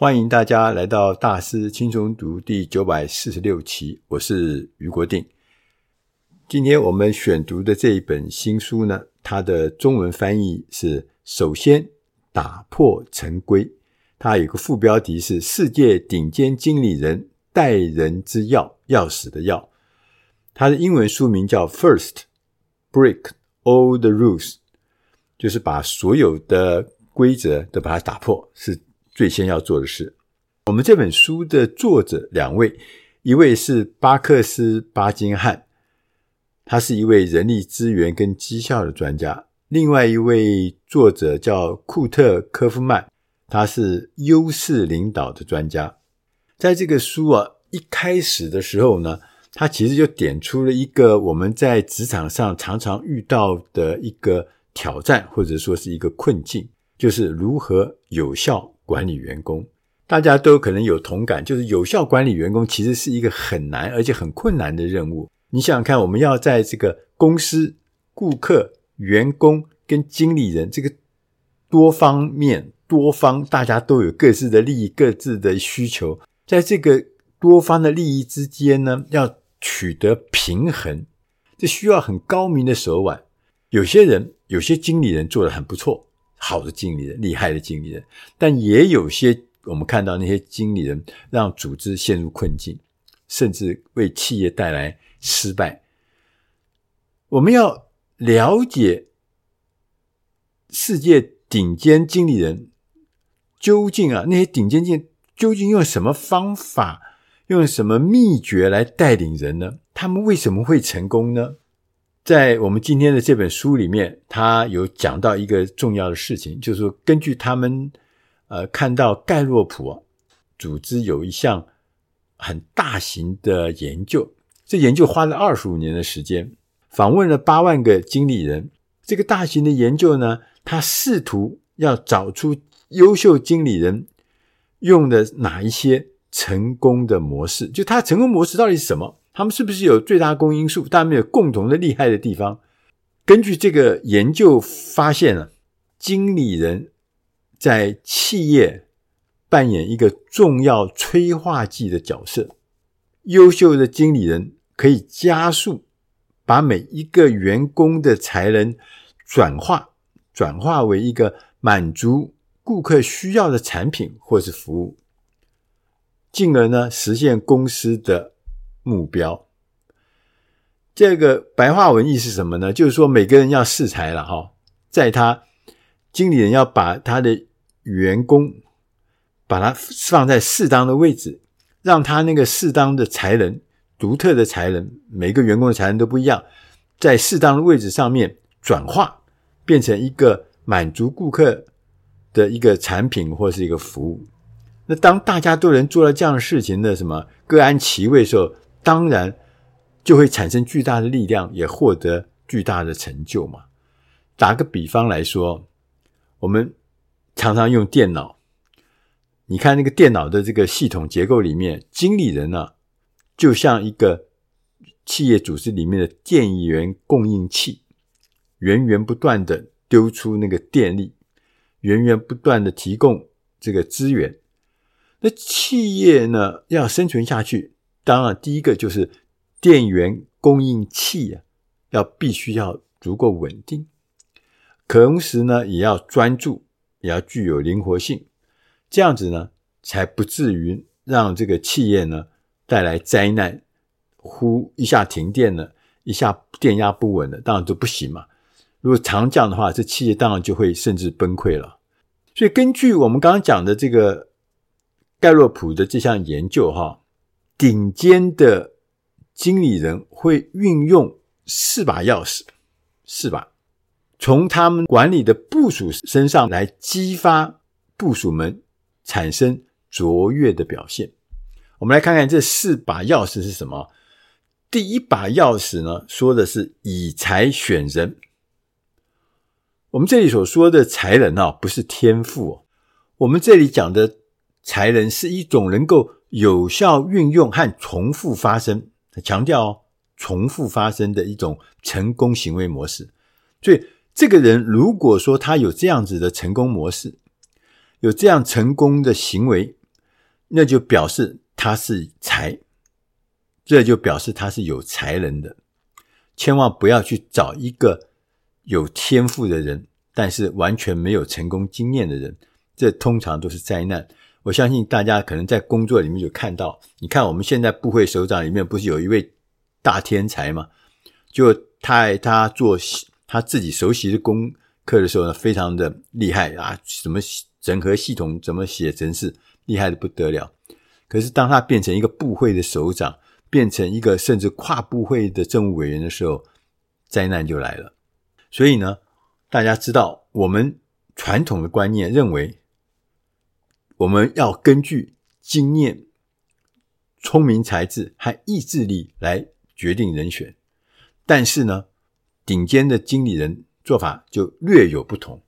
欢迎大家来到大师轻松读第九百四十六期，我是余国定。今天我们选读的这一本新书呢，它的中文翻译是“首先打破陈规”，它有个副标题是“世界顶尖经理人待人之要，要死的要。它的英文书名叫 “First Break All the Rules”，就是把所有的规则都把它打破，是。最先要做的事。我们这本书的作者两位，一位是巴克斯·巴金汉，他是一位人力资源跟绩效的专家；另外一位作者叫库特·科夫曼，他是优势领导的专家。在这个书啊一开始的时候呢，他其实就点出了一个我们在职场上常常遇到的一个挑战，或者说是一个困境，就是如何有效。管理员工，大家都可能有同感，就是有效管理员工其实是一个很难而且很困难的任务。你想想看，我们要在这个公司、顾客、员工跟经理人这个多方面、多方，大家都有各自的利益、各自的需求，在这个多方的利益之间呢，要取得平衡，这需要很高明的手腕。有些人，有些经理人做得很不错。好的经理人，厉害的经理人，但也有些我们看到那些经理人让组织陷入困境，甚至为企业带来失败。我们要了解世界顶尖经理人究竟啊，那些顶尖经究竟用什么方法，用什么秘诀来带领人呢？他们为什么会成功呢？在我们今天的这本书里面，他有讲到一个重要的事情，就是说，根据他们呃看到盖洛普啊组织有一项很大型的研究，这研究花了二十五年的时间，访问了八万个经理人。这个大型的研究呢，他试图要找出优秀经理人用的哪一些成功的模式，就他成功模式到底是什么？他们是不是有最大公因数？他们有共同的厉害的地方。根据这个研究发现了，经理人在企业扮演一个重要催化剂的角色。优秀的经理人可以加速把每一个员工的才能转化，转化为一个满足顾客需要的产品或是服务，进而呢实现公司的。目标，这个白话文意思是什么呢？就是说每个人要适才了哈，在他经理人要把他的员工把他放在适当的位置，让他那个适当的才能、独特的才能，每个员工的才能都不一样，在适当的位置上面转化，变成一个满足顾客的一个产品或是一个服务。那当大家都能做到这样的事情的什么各安其位的时候，当然，就会产生巨大的力量，也获得巨大的成就嘛。打个比方来说，我们常常用电脑，你看那个电脑的这个系统结构里面，经理人呢，就像一个企业组织里面的电源供应器，源源不断的丢出那个电力，源源不断的提供这个资源。那企业呢，要生存下去。当然，第一个就是电源供应器啊，要必须要足够稳定，同时呢，也要专注，也要具有灵活性，这样子呢，才不至于让这个企业呢带来灾难，忽一下停电了，一下电压不稳了，当然就不行嘛。如果常这样的话，这企业当然就会甚至崩溃了。所以，根据我们刚刚讲的这个盖洛普的这项研究，哈。顶尖的经理人会运用四把钥匙，四把，从他们管理的部署身上来激发部署们产生卓越的表现。我们来看看这四把钥匙是什么。第一把钥匙呢，说的是以才选人。我们这里所说的才能啊，不是天赋。我们这里讲的才能是一种能够。有效运用和重复发生，强调哦，重复发生的一种成功行为模式。所以，这个人如果说他有这样子的成功模式，有这样成功的行为，那就表示他是才，这就表示他是有才能的。千万不要去找一个有天赋的人，但是完全没有成功经验的人，这通常都是灾难。我相信大家可能在工作里面有看到，你看我们现在部会首长里面不是有一位大天才吗？就他他做他自己熟悉的功课的时候呢，非常的厉害啊，什么整合系统，怎么写程式，厉害的不得了。可是当他变成一个部会的首长，变成一个甚至跨部会的政务委员的时候，灾难就来了。所以呢，大家知道，我们传统的观念认为，我们要根据经验、聪明才智和意志力来决定人选。但是呢，顶尖的经理人做法就略有不同。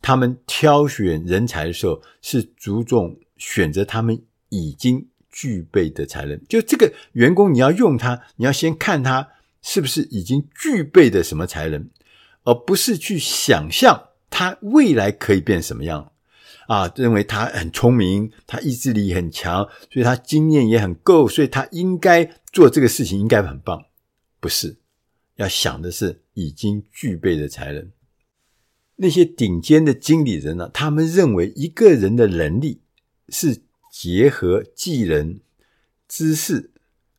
他们挑选人才的时候，是注重选择他们已经具备的才能，就这个员工，你要用他，你要先看他是不是已经具备的什么才能，而不是去想象他未来可以变什么样啊？认为他很聪明，他意志力很强，所以他经验也很够，所以他应该做这个事情应该很棒。不是，要想的是已经具备的才能。那些顶尖的经理人呢？他们认为一个人的能力是。结合技能、知识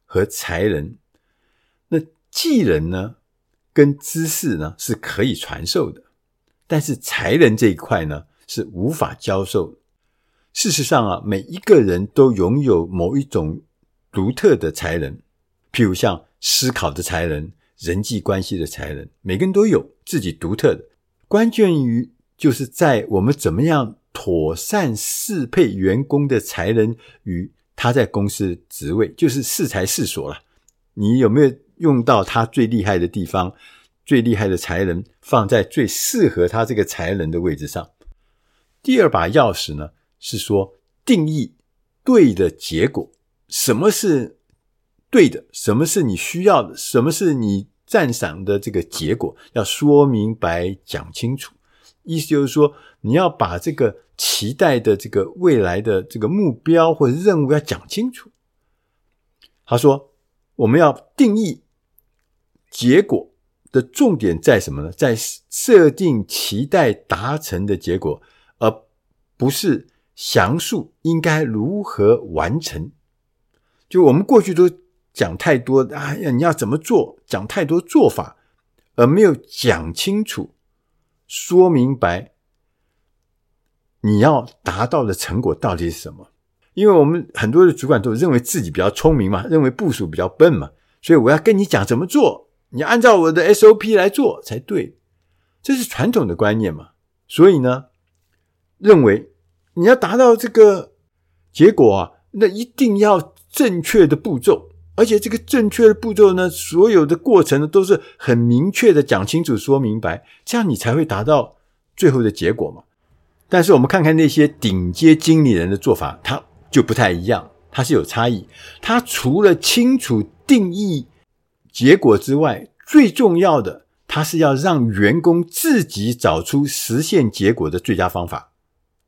和才能，那技能呢，跟知识呢是可以传授的，但是才能这一块呢是无法教授。事实上啊，每一个人都拥有某一种独特的才能，譬如像思考的才能、人际关系的才能，每个人都有自己独特的。关键于就是在我们怎么样。妥善适配员工的才能与他在公司职位，就是适才适所了。你有没有用到他最厉害的地方，最厉害的才能放在最适合他这个才能的位置上？第二把钥匙呢，是说定义对的结果。什么是对的？什么是你需要的？什么是你赞赏的这个结果？要说明白，讲清楚。意思就是说，你要把这个期待的这个未来的这个目标或者任务要讲清楚。他说，我们要定义结果的重点在什么呢？在设定期待达成的结果，不是详述应该如何完成。就我们过去都讲太多，哎呀，你要怎么做？讲太多做法，而没有讲清楚。说明白你要达到的成果到底是什么？因为我们很多的主管都认为自己比较聪明嘛，认为部署比较笨嘛，所以我要跟你讲怎么做，你按照我的 SOP 来做才对，这是传统的观念嘛。所以呢，认为你要达到这个结果啊，那一定要正确的步骤。而且这个正确的步骤呢，所有的过程呢都是很明确的讲清楚、说明白，这样你才会达到最后的结果嘛。但是我们看看那些顶阶经理人的做法，他就不太一样，他是有差异。他除了清楚定义结果之外，最重要的，他是要让员工自己找出实现结果的最佳方法。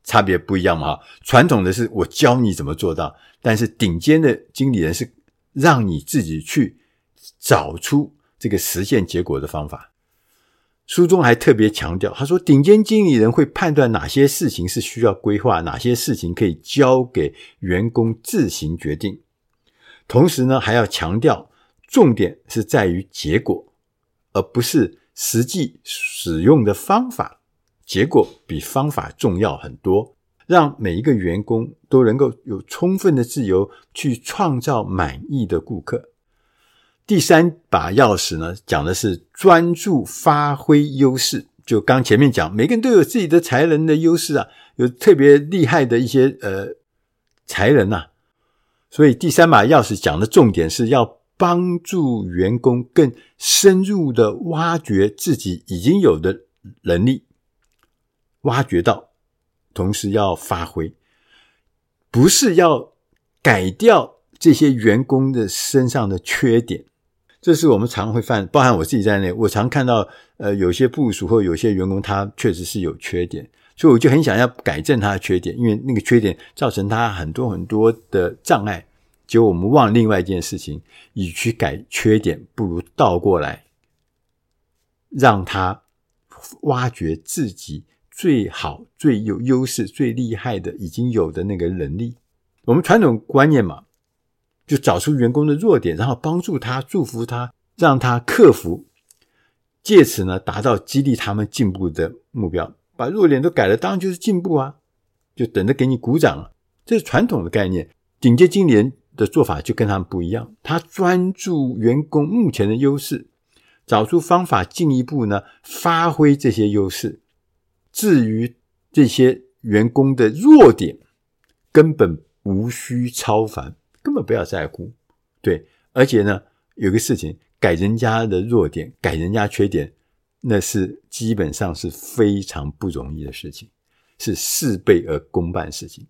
差别不一样嘛？哈传统的是我教你怎么做到，但是顶尖的经理人是。让你自己去找出这个实现结果的方法。书中还特别强调，他说，顶尖经理人会判断哪些事情是需要规划，哪些事情可以交给员工自行决定。同时呢，还要强调，重点是在于结果，而不是实际使用的方法。结果比方法重要很多。让每一个员工都能够有充分的自由去创造满意的顾客。第三把钥匙呢，讲的是专注发挥优势。就刚前面讲，每个人都有自己的才能的优势啊，有特别厉害的一些呃才能呐。所以第三把钥匙讲的重点是要帮助员工更深入的挖掘自己已经有的能力，挖掘到。同时要发挥，不是要改掉这些员工的身上的缺点。这是我们常会犯，包含我自己在内，我常看到，呃，有些部署或有些员工，他确实是有缺点。所以我就很想要改正他的缺点，因为那个缺点造成他很多很多的障碍。结果我们忘了另外一件事情，与其改缺点，不如倒过来，让他挖掘自己最好、最有优势、最厉害的已经有的那个能力。我们传统观念嘛，就找出员工的弱点，然后帮助他、祝福他，让他克服，借此呢达到激励他们进步的目标。把弱点都改了，当然就是进步啊！就等着给你鼓掌了。这是传统的概念。顶尖经理人的做法就跟他们不一样，他专注员工目前的优势，找出方法进一步呢发挥这些优势。至于这些员工的弱点，根本无需超凡，根本不要在乎。对，而且呢，有个事情，改人家的弱点，改人家缺点。那是基本上是非常不容易的事情，是事倍而功半事情。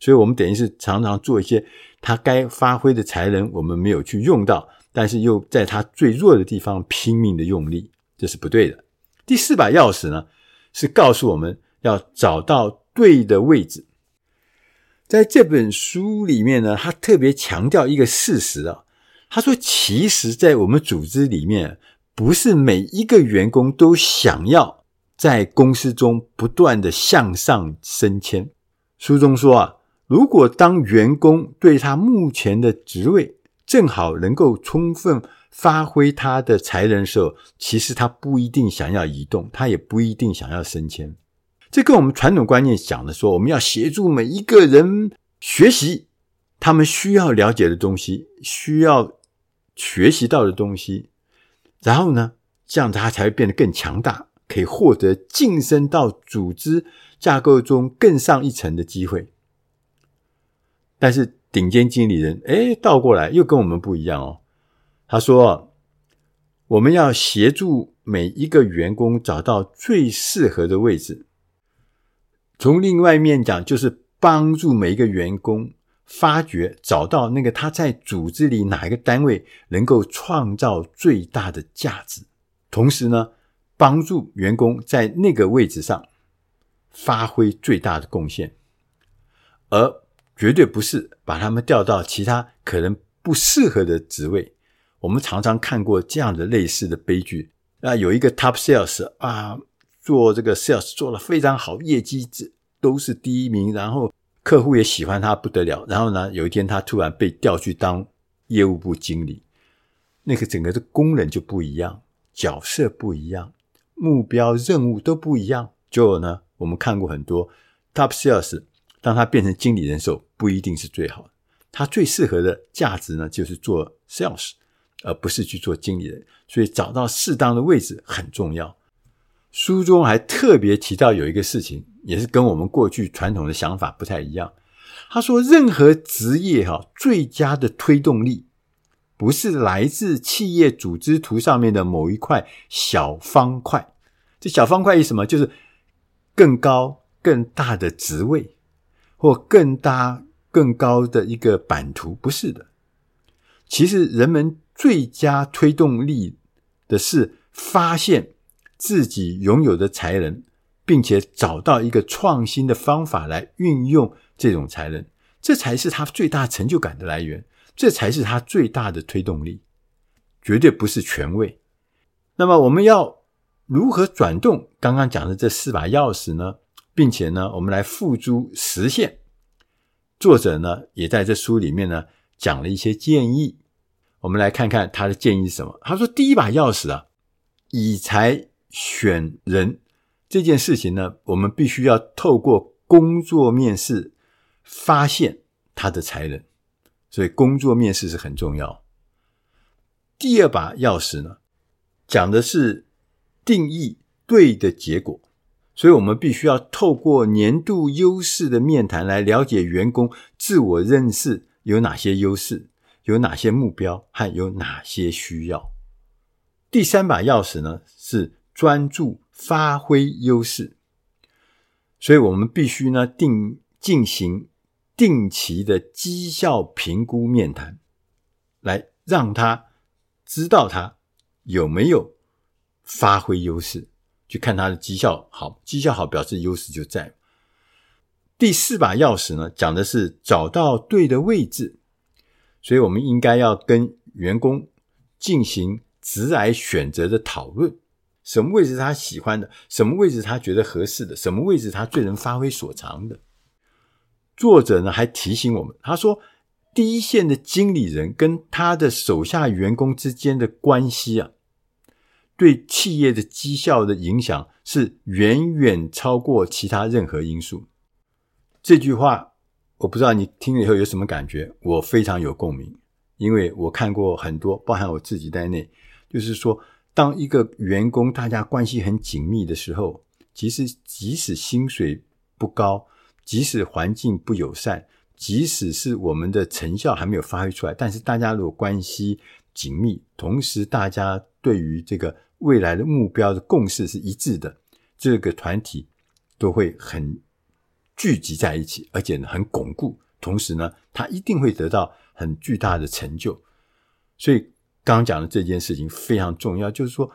所以，我们等于是常常做一些他该发挥的才能，我们没有去用到，但是又在他最弱的地方拼命的用力，这是不对的。第四把钥匙呢，是告诉我们要找到对的位置。在这本书里面呢，他特别强调一个事实啊，他说，其实，在我们组织里面。不是每一个员工都想要在公司中不断的向上升迁。书中说啊，如果当员工对他目前的职位正好能够充分发挥他的才能的时候，其实他不一定想要移动，他也不一定想要升迁。这跟我们传统观念讲的说，我们要协助每一个人学习他们需要了解的东西，需要学习到的东西。然后呢，这样他才会变得更强大，可以获得晋升到组织架构中更上一层的机会。但是顶尖经理人，哎，倒过来又跟我们不一样哦。他说：“我们要协助每一个员工找到最适合的位置。从另外一面讲，就是帮助每一个员工。”发掘找到那个他在组织里哪一个单位能够创造最大的价值，同时呢，帮助员工在那个位置上发挥最大的贡献，而绝对不是把他们调到其他可能不适合的职位。我们常常看过这样的类似的悲剧啊，有一个 top sales 啊，做这个 sales 做得非常好，业绩都是第一名，然后。客户也喜欢他不得了，然后呢，有一天他突然被调去当业务部经理，那个整个的功能就不一样，角色不一样，目标任务都不一样。就呢，我们看过很多 top sales，当他变成经理人的时候，不一定是最好的。他最适合的价值呢，就是做 sales，而不是去做经理人。所以找到适当的位置很重要。书中还特别提到有一个事情，也是跟我们过去传统的想法不太一样。他说，任何职业哈，最佳的推动力不是来自企业组织图上面的某一块小方块。这小方块是什么？就是更高、更大的职位，或更大、更高的一个版图。不是的。其实，人们最佳推动力的是发现。自己拥有的才能，并且找到一个创新的方法来运用这种才能，这才是他最大成就感的来源，这才是他最大的推动力，绝对不是权位。那么我们要如何转动刚刚讲的这四把钥匙呢？并且呢，我们来付诸实现。作者呢，也在这书里面呢讲了一些建议，我们来看看他的建议是什么。他说：第一把钥匙啊，以才。选人这件事情呢，我们必须要透过工作面试发现他的才能，所以工作面试是很重要。第二把钥匙呢，讲的是定义对的结果，所以我们必须要透过年度优势的面谈来了解员工自我认识有哪些优势，有哪些目标和有哪些需要。第三把钥匙呢是。专注发挥优势，所以我们必须呢定进行定期的绩效评估面谈，来让他知道他有没有发挥优势，去看他的绩效好，绩效好表示优势就在。第四把钥匙呢，讲的是找到对的位置，所以我们应该要跟员工进行职涯选择的讨论，什么位置他喜欢的，什么位置他觉得合适的，什么位置他最能发挥所长的。作者呢还提醒我们，他说，第一线的经理人跟他的手下员工之间的关系啊，对企业的绩效的影响是远远超过其他任何因素。这句话我不知道你听了以后有什么感觉，我非常有共鸣，因为我看过很多，包含我自己在内，就是说，当一个员工大家关系很紧密的时候，其实即使薪水不高，即使环境不友善，即使是我们的成效还没有发挥出来，但是大家如果关系紧密，同时大家对于这个未来的目标的共识是一致的，这个团体都会很。聚集在一起，而且呢很巩固，同时呢，他一定会得到很巨大的成就。所以刚刚讲的这件事情非常重要，就是说，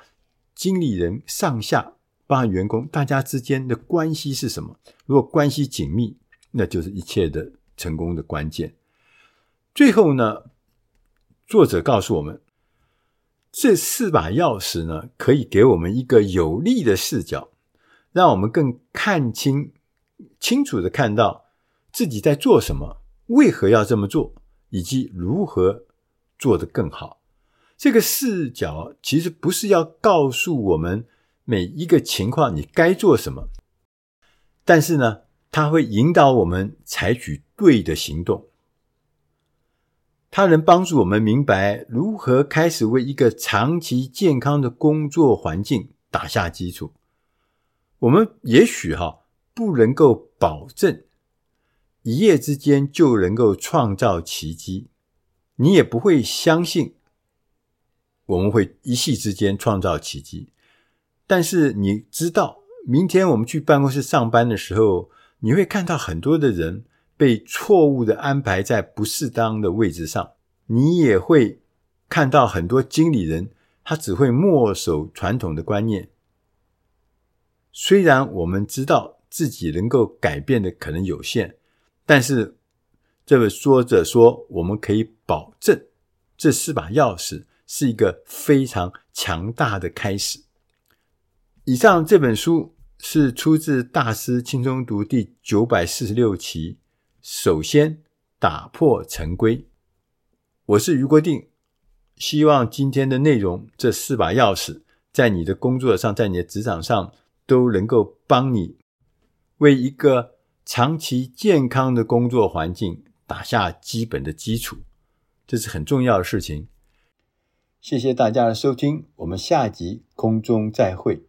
经理人上下包括员工，大家之间的关系是什么？如果关系紧密，那就是一切的成功的关键。最后呢，作者告诉我们，这四把钥匙呢，可以给我们一个有利的视角，让我们更看清。清楚地看到自己在做什么，为何要这么做，以及如何做得更好。这个视角其实不是要告诉我们每一个情况你该做什么，但是呢，它会引导我们采取对的行动。它能帮助我们明白如何开始为一个长期健康的工作环境打下基础。我们也许哈。不能够保证一夜之间就能够创造奇迹，你也不会相信我们会一夕之间创造奇迹。但是你知道，明天我们去办公室上班的时候，你会看到很多的人被错误的安排在不适当的位置上，你也会看到很多经理人，他只会墨守传统的观念。虽然我们知道。自己能够改变的可能有限，但是这位作者说，我们可以保证这四把钥匙是一个非常强大的开始。以上这本书是出自《大师轻松读》第九百四十六期。首先打破陈规，我是余国定，希望今天的内容，这四把钥匙，在你的工作上，在你的职场上，都能够帮你。为一个长期健康的工作环境打下基本的基础，这是很重要的事情。谢谢大家的收听，我们下集空中再会。